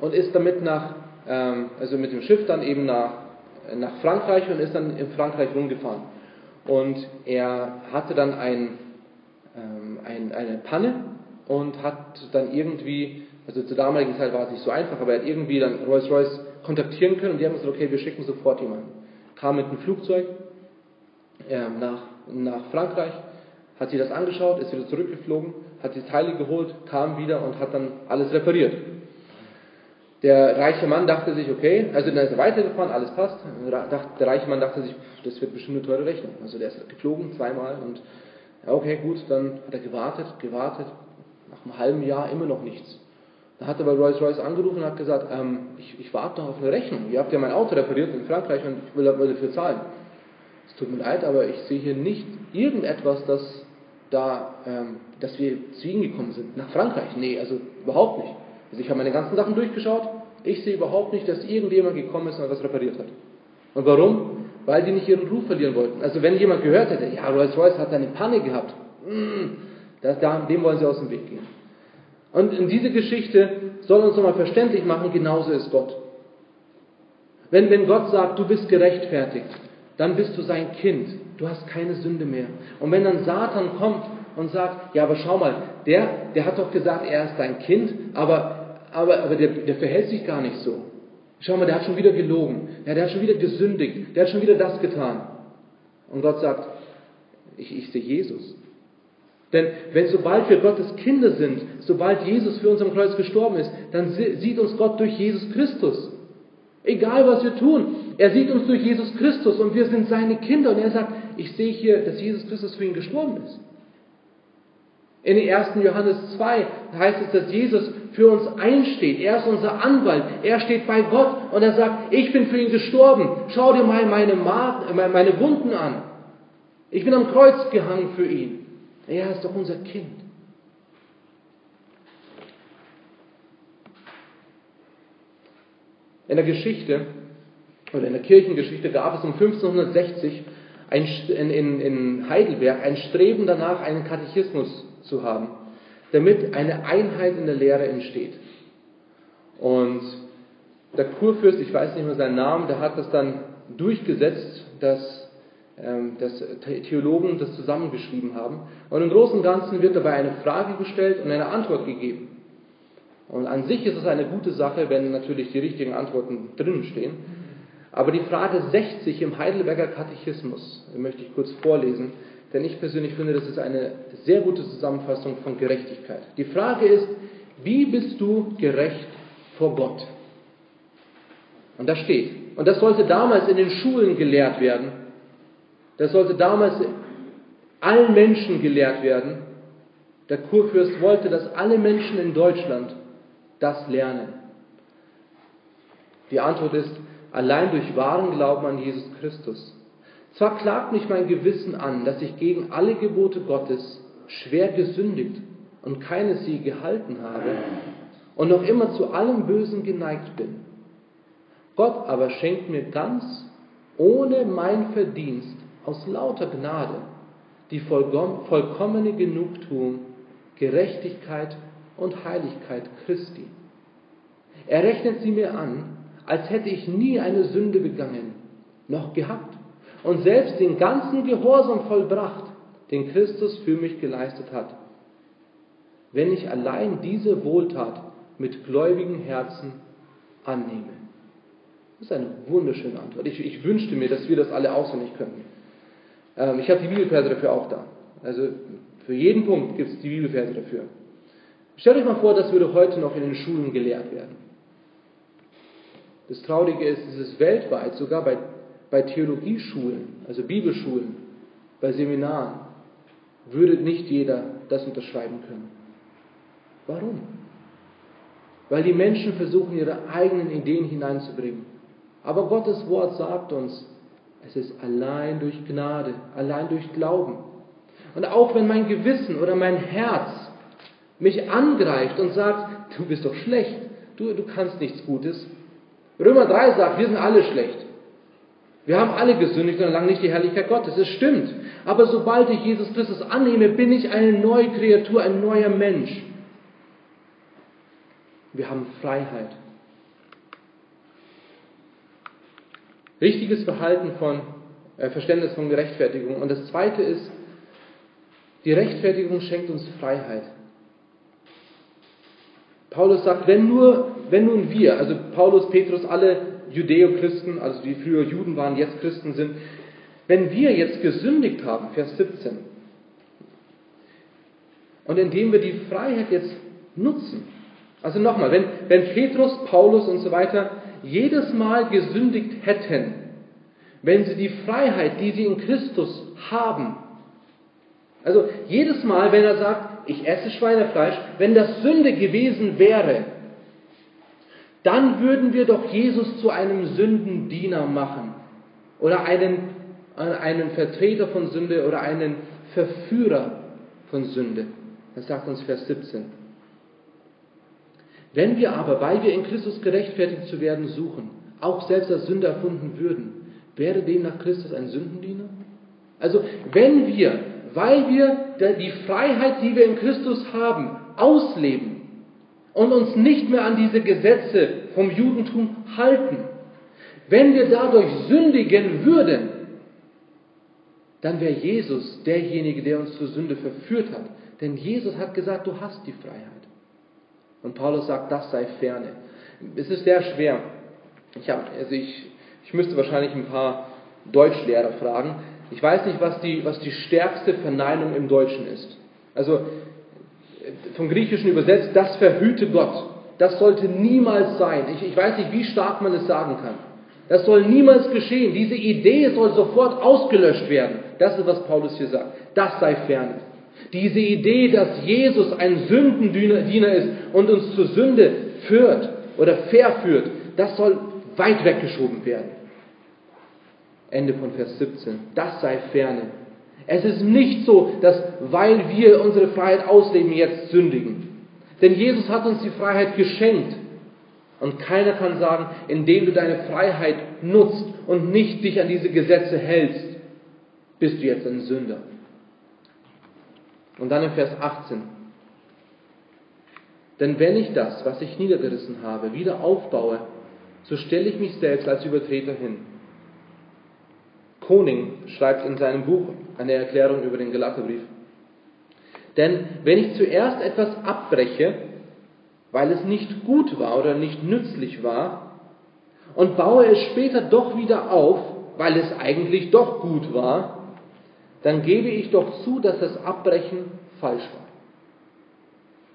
und ist damit nach, ähm, also mit dem Schiff dann eben nach, nach Frankreich und ist dann in Frankreich rumgefahren. Und er hatte dann ein, ähm, ein, eine Panne und hat dann irgendwie, also zur damaligen Zeit war es nicht so einfach, aber er hat irgendwie dann Rolls-Royce kontaktieren können und die haben gesagt, okay, wir schicken sofort jemanden. Kam mit einem Flugzeug äh, nach, nach Frankreich, hat sich das angeschaut, ist wieder zurückgeflogen, hat die Teile geholt, kam wieder und hat dann alles repariert. Der reiche Mann dachte sich, okay, also dann ist er weitergefahren, alles passt. Der reiche Mann dachte sich, das wird bestimmt eine teure Rechnung. Also der ist geflogen zweimal und okay, gut, dann hat er gewartet, gewartet, nach einem halben Jahr immer noch nichts. Da hat er bei Rolls-Royce angerufen und hat gesagt, ähm, ich, ich warte noch auf eine Rechnung. Ihr habt ja mein Auto repariert in Frankreich und ich will dafür zahlen. Es tut mir leid, aber ich sehe hier nicht irgendetwas, das da, ähm, dass wir zu Ihnen gekommen sind. Nach Frankreich? Nee, also überhaupt nicht. Also ich habe meine ganzen Sachen durchgeschaut. Ich sehe überhaupt nicht, dass irgendjemand gekommen ist und was repariert hat. Und warum? Weil die nicht ihren Ruf verlieren wollten. Also wenn jemand gehört hätte, ja, Rolls-Royce hat eine Panne gehabt, hm, das, dem wollen sie aus dem Weg gehen. Und in diese Geschichte soll uns nochmal verständlich machen, genauso ist Gott. Wenn, wenn Gott sagt, du bist gerechtfertigt, dann bist du sein Kind. Du hast keine Sünde mehr. Und wenn dann Satan kommt und sagt, ja, aber schau mal, der, der hat doch gesagt, er ist dein Kind, aber, aber, aber der, der verhält sich gar nicht so. Schau mal, der hat schon wieder gelogen. Ja, der hat schon wieder gesündigt. Der hat schon wieder das getan. Und Gott sagt, ich, ich sehe Jesus. Denn wenn sobald wir Gottes Kinder sind, sobald Jesus für uns am Kreuz gestorben ist, dann sieht uns Gott durch Jesus Christus. Egal was wir tun, er sieht uns durch Jesus Christus und wir sind seine Kinder. Und er sagt, ich sehe hier, dass Jesus Christus für ihn gestorben ist. In 1. Johannes 2 heißt es, dass Jesus für uns einsteht. Er ist unser Anwalt. Er steht bei Gott und er sagt, ich bin für ihn gestorben. Schau dir mal meine, meine Wunden an. Ich bin am Kreuz gehangen für ihn. Er ist doch unser Kind. In der Geschichte oder in der Kirchengeschichte gab es um 1560 ein, in, in Heidelberg ein Streben danach, einen Katechismus zu haben, damit eine Einheit in der Lehre entsteht. Und der Kurfürst, ich weiß nicht mehr seinen Namen, der hat das dann durchgesetzt, dass, ähm, dass Theologen das zusammengeschrieben haben. Und im Großen und Ganzen wird dabei eine Frage gestellt und eine Antwort gegeben. Und an sich ist es eine gute Sache, wenn natürlich die richtigen Antworten drinnen stehen. Aber die Frage 60 im Heidelberger Katechismus möchte ich kurz vorlesen, denn ich persönlich finde, das ist eine sehr gute Zusammenfassung von Gerechtigkeit. Die Frage ist, wie bist du gerecht vor Gott? Und da steht, und das sollte damals in den Schulen gelehrt werden, das sollte damals allen Menschen gelehrt werden. Der Kurfürst wollte, dass alle Menschen in Deutschland das lernen. Die Antwort ist, allein durch wahren Glauben an Jesus Christus. Zwar klagt mich mein Gewissen an, dass ich gegen alle Gebote Gottes schwer gesündigt und keines sie gehalten habe und noch immer zu allem Bösen geneigt bin. Gott aber schenkt mir ganz ohne mein Verdienst aus lauter Gnade die vollkommene Genugtuung, Gerechtigkeit und Heiligkeit Christi. Er rechnet sie mir an als hätte ich nie eine Sünde begangen, noch gehabt und selbst den ganzen Gehorsam vollbracht, den Christus für mich geleistet hat. Wenn ich allein diese Wohltat mit gläubigen Herzen annehme. Das ist eine wunderschöne Antwort. Ich, ich wünschte mir, dass wir das alle auswendig könnten. Ähm, ich habe die Bibelverse dafür auch da. Also für jeden Punkt gibt es die Bibelverse dafür. Stellt euch mal vor, das würde heute noch in den Schulen gelehrt werden. Das Traurige ist, es ist weltweit, sogar bei, bei Theologieschulen, also Bibelschulen, bei Seminaren, würde nicht jeder das unterschreiben können. Warum? Weil die Menschen versuchen, ihre eigenen Ideen hineinzubringen. Aber Gottes Wort sagt uns, es ist allein durch Gnade, allein durch Glauben. Und auch wenn mein Gewissen oder mein Herz mich angreift und sagt, du bist doch schlecht, du, du kannst nichts Gutes, Römer 3 sagt, wir sind alle schlecht. Wir haben alle gesündigt und erlangen nicht die Herrlichkeit Gottes. Es stimmt. Aber sobald ich Jesus Christus annehme, bin ich eine neue Kreatur, ein neuer Mensch. Wir haben Freiheit. Richtiges Verhalten von äh, Verständnis von Gerechtfertigung. Und das zweite ist, die Rechtfertigung schenkt uns Freiheit. Paulus sagt, wenn nur wenn nun wir, also Paulus, Petrus, alle Judäo-Christen, also die früher Juden waren, jetzt Christen sind, wenn wir jetzt gesündigt haben, Vers 17, und indem wir die Freiheit jetzt nutzen, also nochmal, wenn, wenn Petrus, Paulus und so weiter jedes Mal gesündigt hätten, wenn sie die Freiheit, die sie in Christus haben, also jedes Mal, wenn er sagt, ich esse Schweinefleisch, wenn das Sünde gewesen wäre, dann würden wir doch Jesus zu einem Sündendiener machen oder einen, einen Vertreter von Sünde oder einen Verführer von Sünde. Das sagt uns Vers 17. Wenn wir aber, weil wir in Christus gerechtfertigt zu werden suchen, auch selbst als Sünder erfunden würden, wäre demnach Christus ein Sündendiener? Also wenn wir, weil wir die Freiheit, die wir in Christus haben, ausleben, und uns nicht mehr an diese Gesetze vom Judentum halten, wenn wir dadurch sündigen würden, dann wäre Jesus derjenige, der uns zur Sünde verführt hat. Denn Jesus hat gesagt, du hast die Freiheit. Und Paulus sagt, das sei ferne. Es ist sehr schwer. Ich, hab, also ich, ich müsste wahrscheinlich ein paar Deutschlehrer fragen. Ich weiß nicht, was die, was die stärkste Verneinung im Deutschen ist. Also vom Griechischen übersetzt, das verhüte Gott. Das sollte niemals sein. Ich, ich weiß nicht, wie stark man es sagen kann. Das soll niemals geschehen. Diese Idee soll sofort ausgelöscht werden. Das ist, was Paulus hier sagt. Das sei ferne. Diese Idee, dass Jesus ein Sündendiener ist und uns zur Sünde führt oder verführt, das soll weit weggeschoben werden. Ende von Vers 17. Das sei ferne. Es ist nicht so, dass weil wir unsere Freiheit ausleben, jetzt sündigen. Denn Jesus hat uns die Freiheit geschenkt. Und keiner kann sagen, indem du deine Freiheit nutzt und nicht dich an diese Gesetze hältst, bist du jetzt ein Sünder. Und dann in Vers 18. Denn wenn ich das, was ich niedergerissen habe, wieder aufbaue, so stelle ich mich selbst als Übertreter hin. Koning schreibt in seinem Buch eine Erklärung über den Galaterbrief. Denn wenn ich zuerst etwas abbreche, weil es nicht gut war oder nicht nützlich war, und baue es später doch wieder auf, weil es eigentlich doch gut war, dann gebe ich doch zu, dass das Abbrechen falsch war.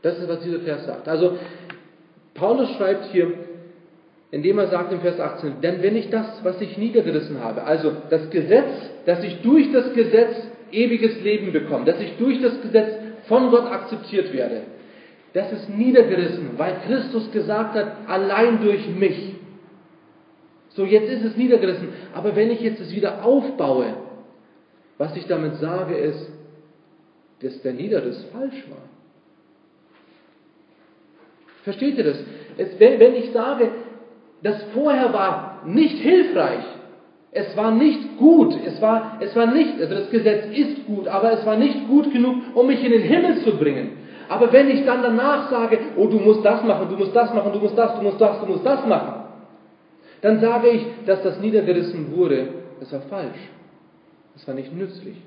Das ist, was dieser Vers sagt. Also, Paulus schreibt hier, indem er sagt im Vers 18, denn wenn ich das, was ich niedergerissen habe, also das Gesetz, dass ich durch das Gesetz ewiges Leben bekomme, dass ich durch das Gesetz von Gott akzeptiert werde, das ist niedergerissen, weil Christus gesagt hat, allein durch mich. So, jetzt ist es niedergerissen. Aber wenn ich jetzt es wieder aufbaue, was ich damit sage, ist, dass der Niederriss falsch war. Versteht ihr das? Es, wenn, wenn ich sage, das vorher war nicht hilfreich, es war nicht gut, es war, es war nicht, also das Gesetz ist gut, aber es war nicht gut genug, um mich in den Himmel zu bringen. Aber wenn ich dann danach sage, oh, du musst das machen, du musst das machen, du musst das, du musst das, du musst das machen, dann sage ich, dass das niedergerissen wurde, das war falsch. Das war nicht nützlich.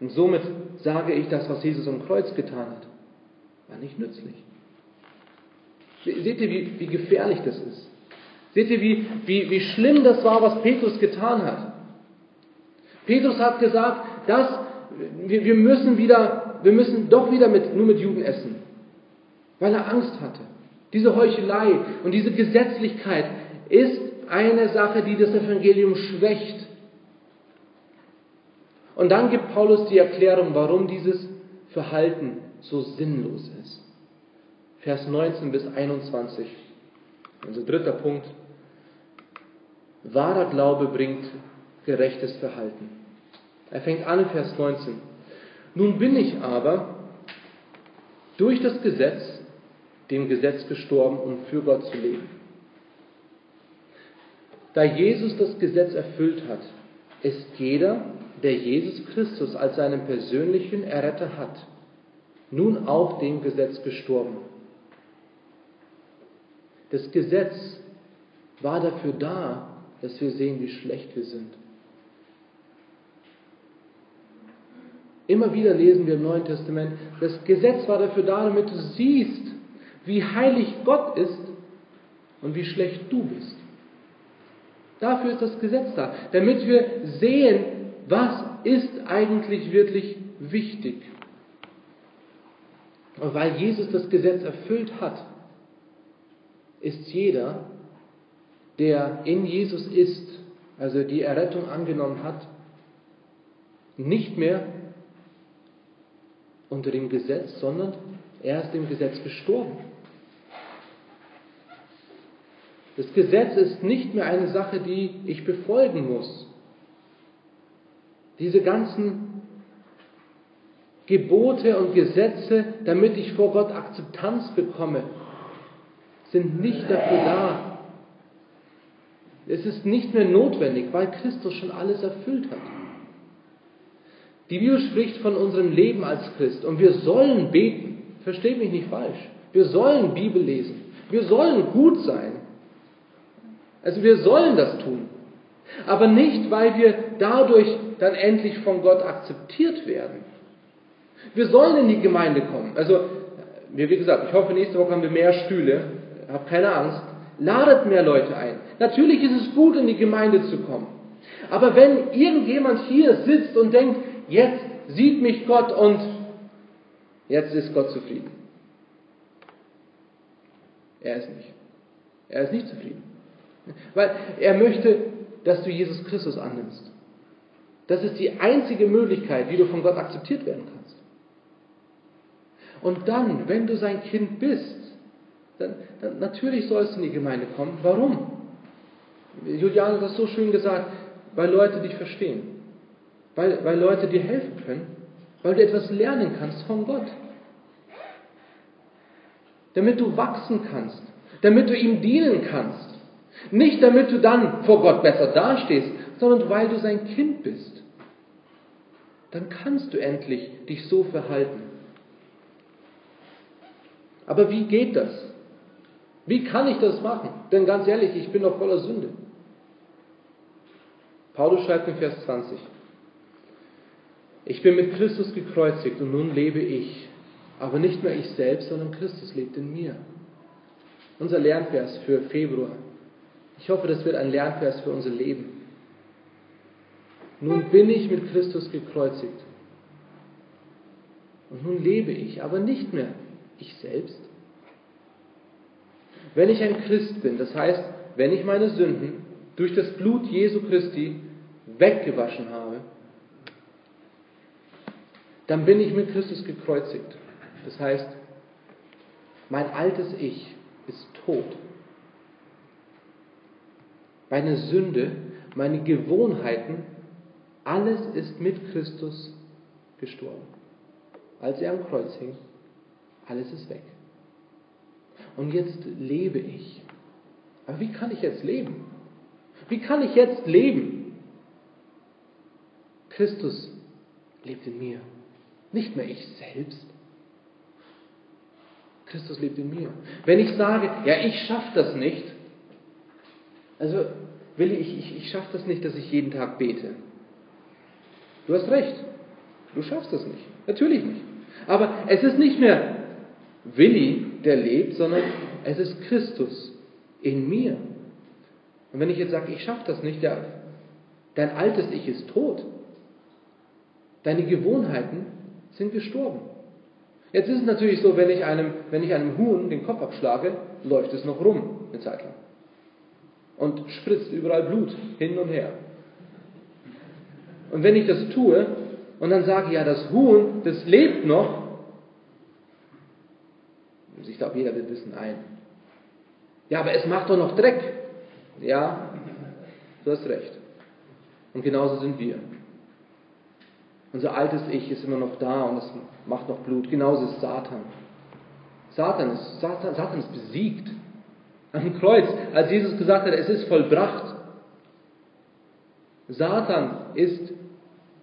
Und somit sage ich, das, was Jesus am Kreuz getan hat, war nicht nützlich. Seht ihr, wie, wie gefährlich das ist? Seht ihr, wie, wie, wie schlimm das war, was Petrus getan hat? Petrus hat gesagt, dass wir, wir müssen wieder, wir müssen doch wieder mit, nur mit Juden essen, weil er Angst hatte. Diese Heuchelei und diese Gesetzlichkeit ist eine Sache, die das Evangelium schwächt. Und dann gibt Paulus die Erklärung, warum dieses Verhalten so sinnlos ist. Vers 19 bis 21. Unser dritter Punkt. Wahrer Glaube bringt gerechtes Verhalten. Er fängt an in Vers 19. Nun bin ich aber durch das Gesetz, dem Gesetz gestorben, um für Gott zu leben. Da Jesus das Gesetz erfüllt hat, ist jeder, der Jesus Christus als seinen persönlichen Erretter hat, nun auch dem Gesetz gestorben. Das Gesetz war dafür da, dass wir sehen, wie schlecht wir sind. Immer wieder lesen wir im Neuen Testament, das Gesetz war dafür da, damit du siehst, wie heilig Gott ist und wie schlecht du bist. Dafür ist das Gesetz da, damit wir sehen, was ist eigentlich wirklich wichtig. Und weil Jesus das Gesetz erfüllt hat, ist jeder, der in Jesus ist, also die Errettung angenommen hat, nicht mehr unter dem Gesetz, sondern er ist dem Gesetz gestorben. Das Gesetz ist nicht mehr eine Sache, die ich befolgen muss. Diese ganzen Gebote und Gesetze, damit ich vor Gott Akzeptanz bekomme, sind nicht dafür da. Es ist nicht mehr notwendig, weil Christus schon alles erfüllt hat. Die Bibel spricht von unserem Leben als Christ und wir sollen beten. Versteht mich nicht falsch. Wir sollen Bibel lesen. Wir sollen gut sein. Also wir sollen das tun. Aber nicht, weil wir dadurch dann endlich von Gott akzeptiert werden. Wir sollen in die Gemeinde kommen. Also, wie gesagt, ich hoffe, nächste Woche haben wir mehr Stühle. Hab keine Angst. Ladet mehr Leute ein. Natürlich ist es gut, in die Gemeinde zu kommen. Aber wenn irgendjemand hier sitzt und denkt, jetzt sieht mich Gott und jetzt ist Gott zufrieden. Er ist nicht. Er ist nicht zufrieden. Weil er möchte, dass du Jesus Christus annimmst. Das ist die einzige Möglichkeit, wie du von Gott akzeptiert werden kannst. Und dann, wenn du sein Kind bist, dann, dann natürlich sollst du in die Gemeinde kommen. Warum? Julian hat das so schön gesagt, weil Leute dich verstehen, weil, weil Leute dir helfen können, weil du etwas lernen kannst von Gott. Damit du wachsen kannst, damit du ihm dienen kannst. Nicht damit du dann vor Gott besser dastehst, sondern weil du sein Kind bist. Dann kannst du endlich dich so verhalten. Aber wie geht das? Wie kann ich das machen? Denn ganz ehrlich, ich bin doch voller Sünde. Paulus schreibt in Vers 20, ich bin mit Christus gekreuzigt und nun lebe ich, aber nicht mehr ich selbst, sondern Christus lebt in mir. Unser Lernvers für Februar. Ich hoffe, das wird ein Lernvers für unser Leben. Nun bin ich mit Christus gekreuzigt. Und nun lebe ich, aber nicht mehr ich selbst. Wenn ich ein Christ bin, das heißt, wenn ich meine Sünden durch das Blut Jesu Christi weggewaschen habe, dann bin ich mit Christus gekreuzigt. Das heißt, mein altes Ich ist tot. Meine Sünde, meine Gewohnheiten, alles ist mit Christus gestorben. Als er am Kreuz hing, alles ist weg. Und jetzt lebe ich. Aber wie kann ich jetzt leben? Wie kann ich jetzt leben? Christus lebt in mir. Nicht mehr ich selbst. Christus lebt in mir. Wenn ich sage, ja, ich schaffe das nicht, also Willi, ich, ich, ich schaffe das nicht, dass ich jeden Tag bete. Du hast recht. Du schaffst das nicht. Natürlich nicht. Aber es ist nicht mehr Willi, der lebt, sondern es ist Christus in mir. Und wenn ich jetzt sage, ich schaffe das nicht, ja, dein altes Ich ist tot. Deine Gewohnheiten sind gestorben. Jetzt ist es natürlich so, wenn ich einem, wenn ich einem Huhn den Kopf abschlage, läuft es noch rum eine Zeit lang. Und spritzt überall Blut hin und her. Und wenn ich das tue und dann sage, ja, das Huhn, das lebt noch, ich glaube, jeder wird wissen, ein. Ja, aber es macht doch noch Dreck. Ja, du hast recht. Und genauso sind wir. Unser altes Ich ist immer noch da und es macht noch Blut. Genauso ist Satan. Satan ist, Satan, Satan ist besiegt. Am Kreuz, als Jesus gesagt hat, es ist vollbracht. Satan ist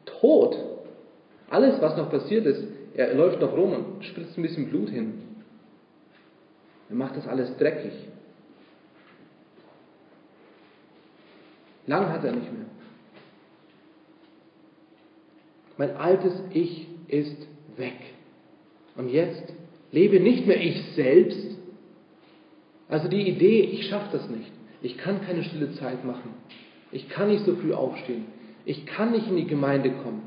tot. Alles, was noch passiert ist, er läuft noch rum und spritzt ein bisschen Blut hin. Er macht das alles dreckig. Lang hat er nicht mehr. Mein altes Ich ist weg. Und jetzt lebe nicht mehr ich selbst. Also die Idee, ich schaffe das nicht. Ich kann keine stille Zeit machen. Ich kann nicht so früh aufstehen. Ich kann nicht in die Gemeinde kommen.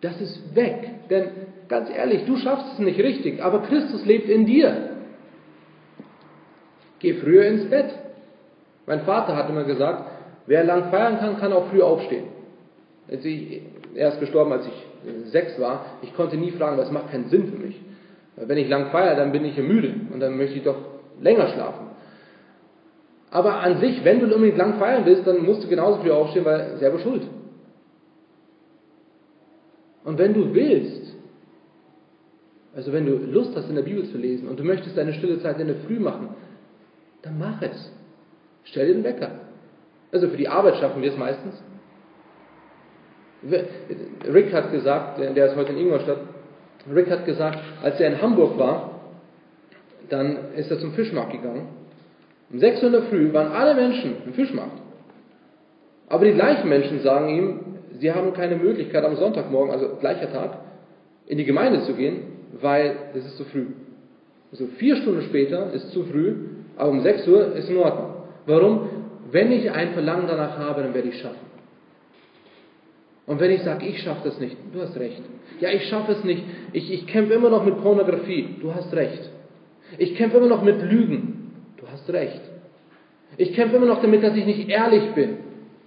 Das ist weg. Denn ganz ehrlich, du schaffst es nicht richtig, aber Christus lebt in dir. Geh früher ins Bett. Mein Vater hat immer gesagt, wer lang feiern kann, kann auch früh aufstehen. er ist gestorben, als ich sechs war. Ich konnte nie fragen, das macht keinen Sinn für mich. Wenn ich lang feiere, dann bin ich müde und dann möchte ich doch länger schlafen. Aber an sich, wenn du unbedingt lang feiern willst, dann musst du genauso früh aufstehen, weil selber schuld. Und wenn du willst, also wenn du Lust hast, in der Bibel zu lesen und du möchtest deine stille Zeit in der Früh machen, dann mach es. Stell den Wecker. Also für die Arbeit schaffen wir es meistens. Rick hat gesagt, der ist heute in Ingolstadt, Rick hat gesagt, als er in Hamburg war, dann ist er zum Fischmarkt gegangen. Um 6 Uhr in der Früh waren alle Menschen im Fischmarkt. Aber die gleichen Menschen sagen ihm, sie haben keine Möglichkeit am Sonntagmorgen, also gleicher Tag, in die Gemeinde zu gehen, weil es ist zu früh. Also vier Stunden später ist zu früh, aber um 6 Uhr ist in Ordnung. Warum? Wenn ich ein Verlangen danach habe, dann werde ich es schaffen. Und wenn ich sage, ich schaffe das nicht, du hast recht. Ja, ich schaffe es nicht. Ich, ich kämpfe immer noch mit Pornografie, du hast recht. Ich kämpfe immer noch mit Lügen, du hast recht. Ich kämpfe immer noch damit, dass ich nicht ehrlich bin,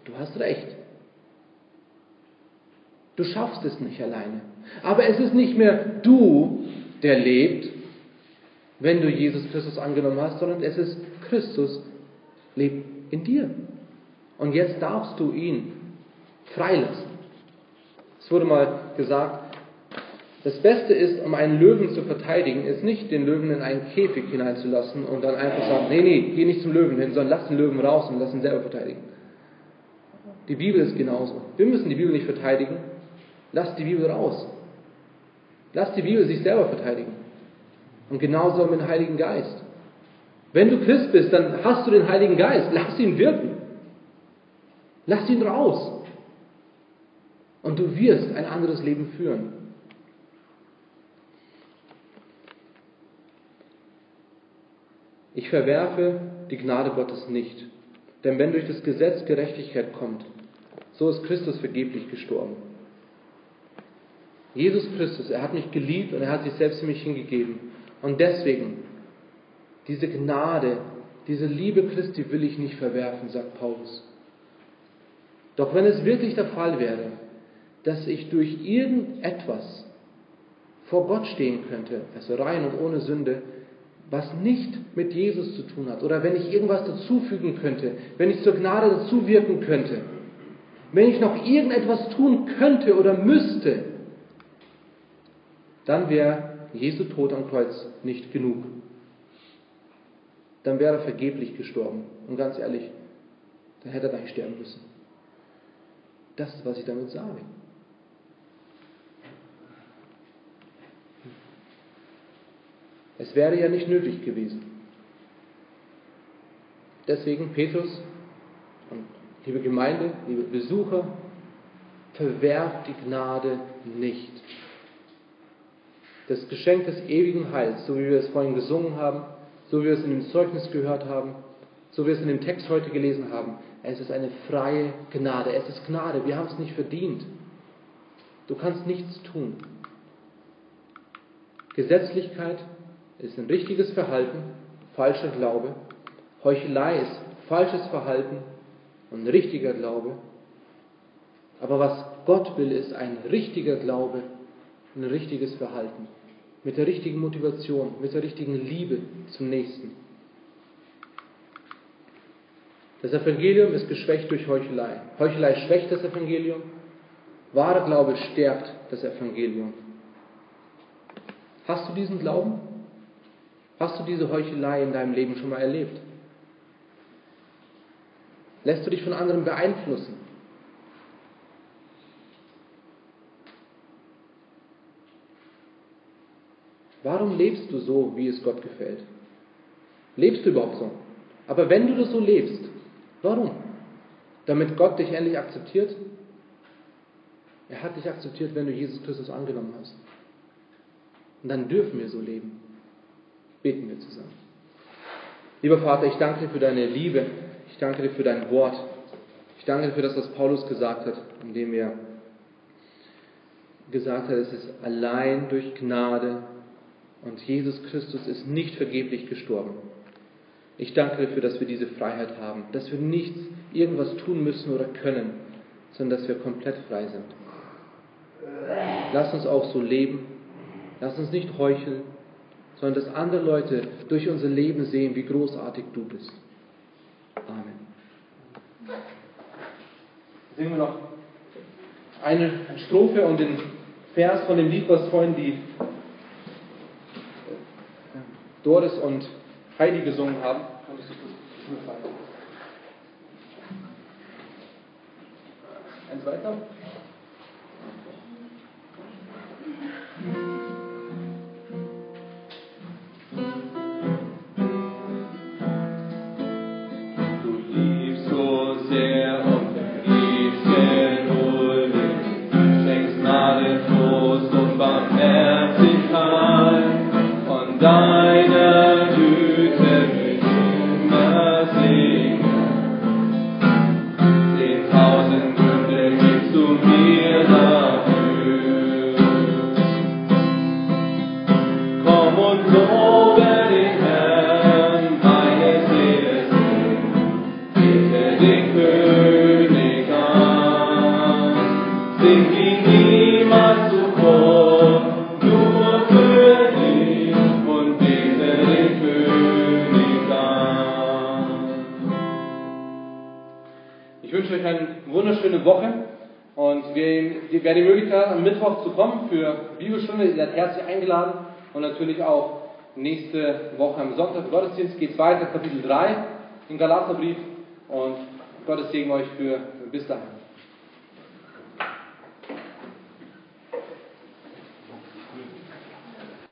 du hast recht. Du schaffst es nicht alleine. Aber es ist nicht mehr du, der lebt, wenn du Jesus Christus angenommen hast, sondern es ist Christus, lebt in dir. Und jetzt darfst du ihn freilassen. Es wurde mal gesagt, das Beste ist, um einen Löwen zu verteidigen, ist nicht den Löwen in einen Käfig hineinzulassen und dann einfach sagen, nee, nee, geh nicht zum Löwen hin, sondern lass den Löwen raus und lass ihn selber verteidigen. Die Bibel ist genauso. Wir müssen die Bibel nicht verteidigen. Lass die Bibel raus. Lass die Bibel sich selber verteidigen. Und genauso mit dem Heiligen Geist. Wenn du Christ bist, dann hast du den Heiligen Geist. Lass ihn wirken. Lass ihn raus. Und du wirst ein anderes Leben führen. Ich verwerfe die Gnade Gottes nicht. Denn wenn durch das Gesetz Gerechtigkeit kommt, so ist Christus vergeblich gestorben. Jesus Christus, er hat mich geliebt und er hat sich selbst für mich hingegeben. Und deswegen, diese Gnade, diese Liebe Christi will ich nicht verwerfen, sagt Paulus. Doch wenn es wirklich der Fall wäre, dass ich durch irgendetwas vor Gott stehen könnte, also rein und ohne Sünde, was nicht mit Jesus zu tun hat, oder wenn ich irgendwas dazufügen könnte, wenn ich zur Gnade dazu wirken könnte, wenn ich noch irgendetwas tun könnte oder müsste, dann wäre Jesu Tod am Kreuz nicht genug. Dann wäre er vergeblich gestorben. Und ganz ehrlich, dann hätte er gar nicht sterben müssen. Das ist, was ich damit sage. Es wäre ja nicht nötig gewesen. Deswegen, Petrus und liebe Gemeinde, liebe Besucher, verwerft die Gnade nicht. Das Geschenk des ewigen Heils, so wie wir es vorhin gesungen haben, so wie wir es in dem Zeugnis gehört haben, so wie wir es in dem Text heute gelesen haben, es ist eine freie Gnade. Es ist Gnade. Wir haben es nicht verdient. Du kannst nichts tun. Gesetzlichkeit ist ein richtiges Verhalten, falscher Glaube. Heuchelei ist falsches Verhalten und richtiger Glaube. Aber was Gott will, ist ein richtiger Glaube, ein richtiges Verhalten. Mit der richtigen Motivation, mit der richtigen Liebe zum Nächsten. Das Evangelium ist geschwächt durch Heuchelei. Heuchelei schwächt das Evangelium. Wahrer Glaube stärkt das Evangelium. Hast du diesen Glauben? Hast du diese Heuchelei in deinem Leben schon mal erlebt? Lässt du dich von anderen beeinflussen? Warum lebst du so, wie es Gott gefällt? Lebst du überhaupt so? Aber wenn du das so lebst, warum? Damit Gott dich endlich akzeptiert? Er hat dich akzeptiert, wenn du Jesus Christus angenommen hast. Und dann dürfen wir so leben. Beten wir zusammen. Lieber Vater, ich danke dir für deine Liebe. Ich danke dir für dein Wort. Ich danke dir für das, was Paulus gesagt hat, indem er gesagt hat, es ist allein durch Gnade und Jesus Christus ist nicht vergeblich gestorben. Ich danke dir für, dass wir diese Freiheit haben, dass wir nichts, irgendwas tun müssen oder können, sondern dass wir komplett frei sind. Lass uns auch so leben. Lass uns nicht heucheln, sondern dass andere Leute durch unser Leben sehen, wie großartig du bist. Amen. Singen wir noch eine Strophe und den Vers von dem Lied, was vorhin die Doris und Heidi gesungen haben. Eins weiter. Sonntag Gottesdienst geht es weiter, Kapitel 3 im Galaterbrief und Gottes Segen euch für bis dahin.